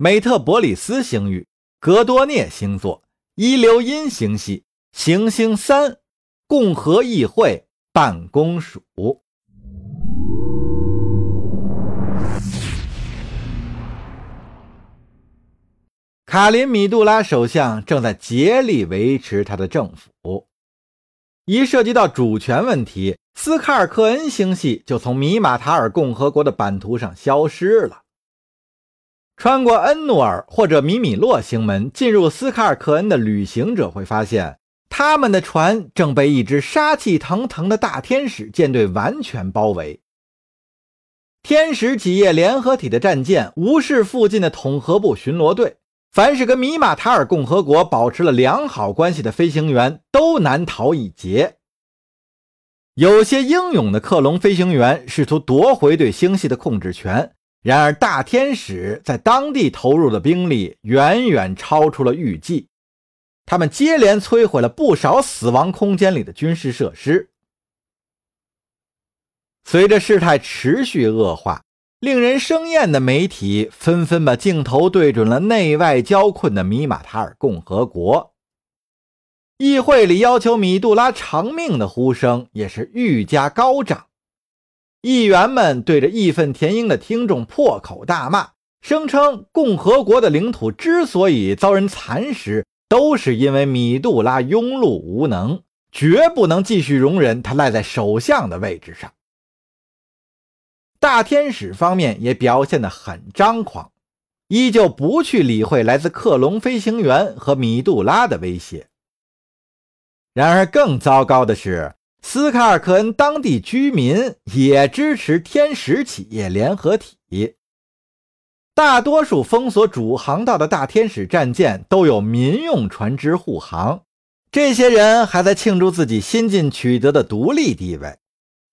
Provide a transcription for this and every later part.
美特伯里斯星域、格多涅星座、伊留因星系、行星三、共和议会办公署。卡林米杜拉首相正在竭力维持他的政府。一涉及到主权问题，斯卡尔克恩星系就从米马塔尔共和国的版图上消失了。穿过恩努尔或者米米洛星门进入斯卡尔克恩的旅行者会发现，他们的船正被一支杀气腾腾的大天使舰队完全包围。天使企业联合体的战舰无视附近的统合部巡逻队。凡是跟米马塔尔共和国保持了良好关系的飞行员都难逃一劫。有些英勇的克隆飞行员试图夺回对星系的控制权，然而大天使在当地投入的兵力远远超出了预计，他们接连摧毁了不少死亡空间里的军事设施。随着事态持续恶化。令人生厌的媒体纷纷把镜头对准了内外交困的米马塔尔共和国。议会里要求米杜拉偿命的呼声也是愈加高涨。议员们对着义愤填膺的听众破口大骂，声称共和国的领土之所以遭人蚕食，都是因为米杜拉庸碌无能，绝不能继续容忍他赖在首相的位置上。大天使方面也表现得很张狂，依旧不去理会来自克隆飞行员和米杜拉的威胁。然而，更糟糕的是，斯卡尔克恩当地居民也支持天使企业联合体。大多数封锁主航道的大天使战舰都有民用船只护航，这些人还在庆祝自己新近取得的独立地位。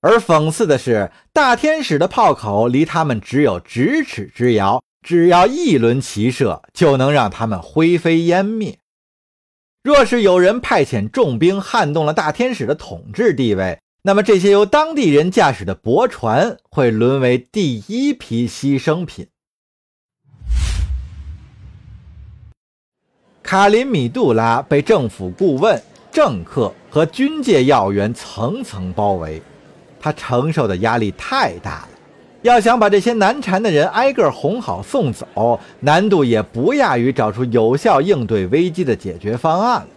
而讽刺的是，大天使的炮口离他们只有咫尺之遥，只要一轮齐射，就能让他们灰飞烟灭。若是有人派遣重兵撼动了大天使的统治地位，那么这些由当地人驾驶的驳船会沦为第一批牺牲品。卡林米杜拉被政府顾问、政客和军界要员层层包围。他承受的压力太大了，要想把这些难缠的人挨个哄好送走，难度也不亚于找出有效应对危机的解决方案。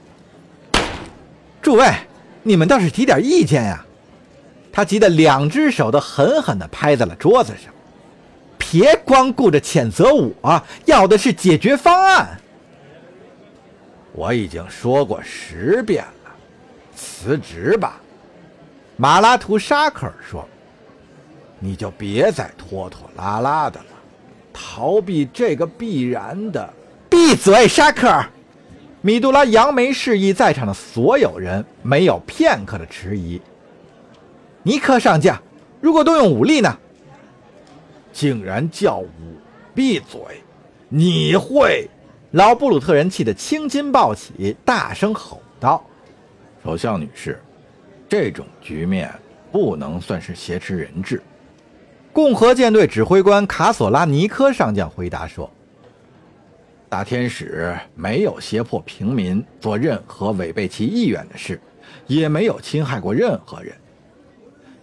诸位，你们倒是提点意见呀！他急得两只手都狠狠地拍在了桌子上，别光顾着谴责我，要的是解决方案。我已经说过十遍了，辞职吧。马拉图沙克尔说：“你就别再拖拖拉拉的了，逃避这个必然的。”闭嘴，沙克尔！米杜拉扬眉示意在场的所有人，没有片刻的迟疑。尼克上将，如果动用武力呢？竟然叫我闭嘴！你会？老布鲁特人气得青筋暴起，大声吼道：“首相女士。”这种局面不能算是挟持人质。共和舰队指挥官卡索拉尼科上将回答说：“大天使没有胁迫平民做任何违背其意愿的事，也没有侵害过任何人。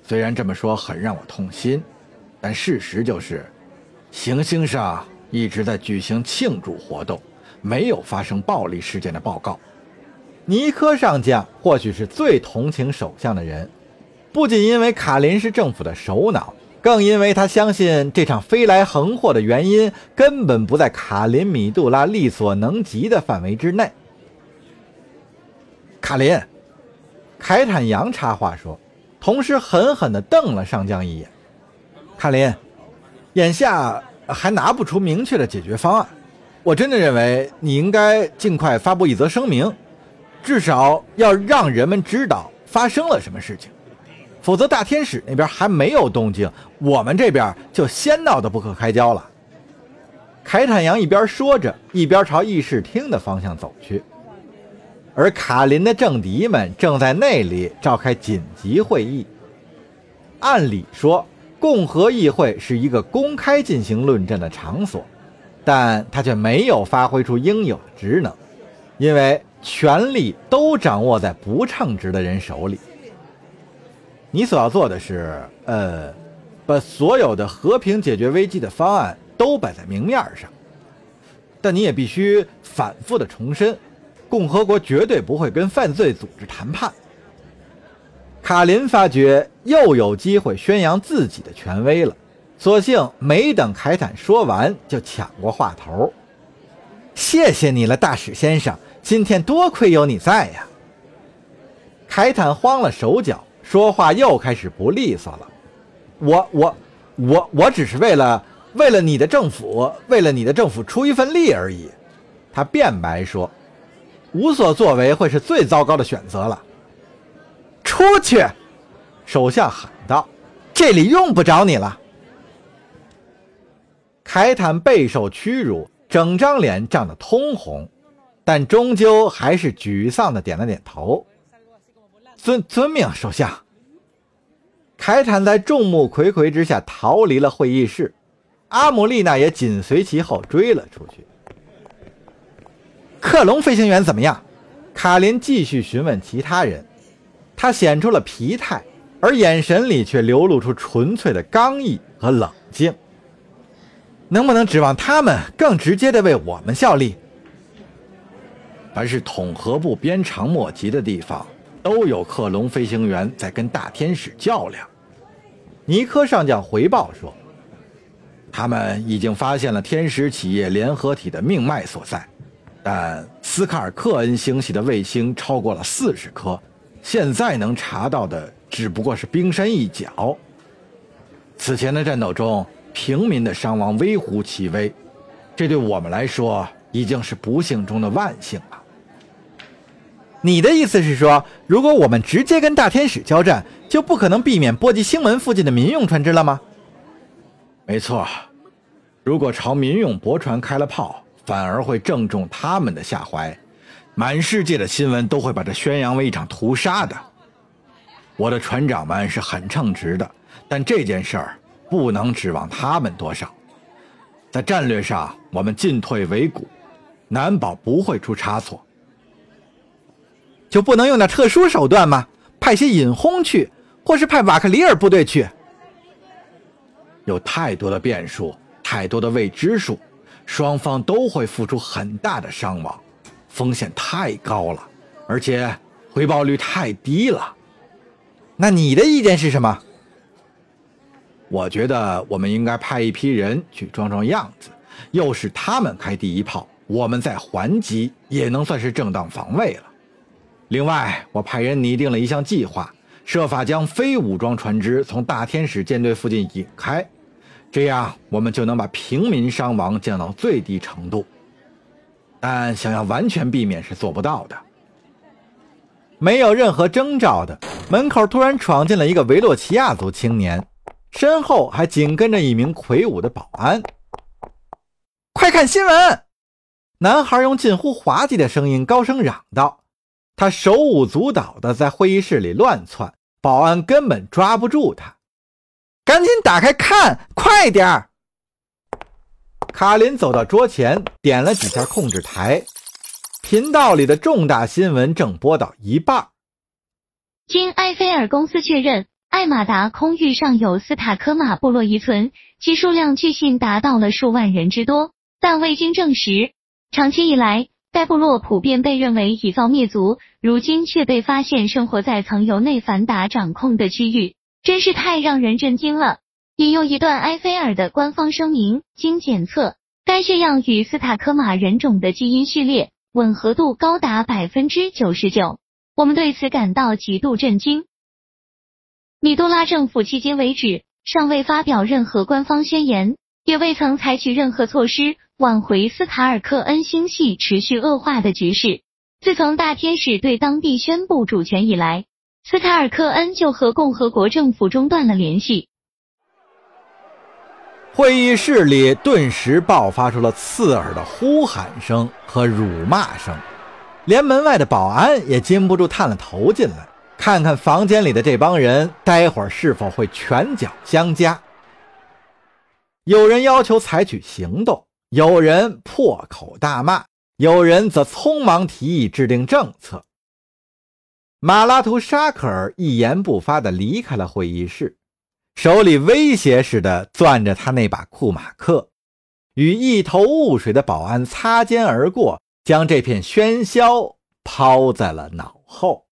虽然这么说很让我痛心，但事实就是，行星上一直在举行庆祝活动，没有发生暴力事件的报告。”尼科上将或许是最同情首相的人，不仅因为卡林是政府的首脑，更因为他相信这场飞来横祸的原因根本不在卡林米杜拉力所能及的范围之内。卡林，凯坦扬插话说，同时狠狠地瞪了上将一眼。卡林，眼下还拿不出明确的解决方案，我真的认为你应该尽快发布一则声明。至少要让人们知道发生了什么事情，否则大天使那边还没有动静，我们这边就先闹得不可开交了。凯坦扬一边说着，一边朝议事厅的方向走去，而卡林的政敌们正在那里召开紧急会议。按理说，共和议会是一个公开进行论证的场所，但他却没有发挥出应有的职能，因为权力都掌握在不称职的人手里。你所要做的是，呃，把所有的和平解决危机的方案都摆在明面上，但你也必须反复的重申，共和国绝对不会跟犯罪组织谈判。卡林发觉又有机会宣扬自己的权威了。索性没等凯坦说完，就抢过话头：“谢谢你了，大使先生，今天多亏有你在呀。”凯坦慌了手脚，说话又开始不利索了：“我我我我只是为了为了你的政府，为了你的政府出一份力而已。”他辩白说：“无所作为会是最糟糕的选择了。”出去！首相喊道：“这里用不着你了。”凯坦备受屈辱，整张脸涨得通红，但终究还是沮丧地点了点头。遵遵命，首相。凯坦在众目睽睽之下逃离了会议室，阿姆丽娜也紧随其后追了出去。克隆飞行员怎么样？卡林继续询问其他人，他显出了疲态，而眼神里却流露出纯粹的刚毅和冷静。能不能指望他们更直接的为我们效力？凡是统合部鞭长莫及的地方，都有克隆飞行员在跟大天使较量。尼科上将回报说，他们已经发现了天使企业联合体的命脉所在，但斯卡尔克恩星系的卫星超过了四十颗，现在能查到的只不过是冰山一角。此前的战斗中。平民的伤亡微乎其微，这对我们来说已经是不幸中的万幸了。你的意思是说，如果我们直接跟大天使交战，就不可能避免波及星门附近的民用船只了吗？没错，如果朝民用驳船开了炮，反而会正中他们的下怀，满世界的新闻都会把这宣扬为一场屠杀的。我的船长们是很称职的，但这件事儿。不能指望他们多少，在战略上我们进退维谷，难保不会出差错。就不能用点特殊手段吗？派些隐轰去，或是派瓦克里尔部队去？有太多的变数，太多的未知数，双方都会付出很大的伤亡，风险太高了，而且回报率太低了。那你的意见是什么？我觉得我们应该派一批人去装装样子，又是他们开第一炮，我们再还击，也能算是正当防卫了。另外，我派人拟定了一项计划，设法将非武装船只从大天使舰队附近引开，这样我们就能把平民伤亡降到最低程度。但想要完全避免是做不到的。没有任何征兆的，门口突然闯进了一个维洛奇亚族青年。身后还紧跟着一名魁梧的保安。快看新闻！男孩用近乎滑稽的声音高声嚷道：“他手舞足蹈地在会议室里乱窜，保安根本抓不住他。赶紧打开看，快点儿！”卡林走到桌前，点了几下控制台，频道里的重大新闻正播到一半。经埃菲尔公司确认。艾马达空域上有斯塔科马部落遗存，其数量据信达到了数万人之多，但未经证实。长期以来，该部落普遍被认为已遭灭族，如今却被发现生活在曾由内凡达掌控的区域，真是太让人震惊了。引用一段埃菲尔的官方声明：经检测，该血样与斯塔科马人种的基因序列吻合度高达百分之九十九，我们对此感到极度震惊。米杜拉政府迄今为止尚未发表任何官方宣言，也未曾采取任何措施挽回斯塔尔克恩星系持续恶化的局势。自从大天使对当地宣布主权以来，斯塔尔克恩就和共和国政府中断了联系。会议室里顿时爆发出了刺耳的呼喊声和辱骂声，连门外的保安也禁不住探了头进来。看看房间里的这帮人，待会儿是否会拳脚相加？有人要求采取行动，有人破口大骂，有人则匆忙提议制定政策。马拉图沙克尔一言不发地离开了会议室，手里威胁似的攥着他那把库马克，与一头雾水的保安擦肩而过，将这片喧嚣抛在了脑后。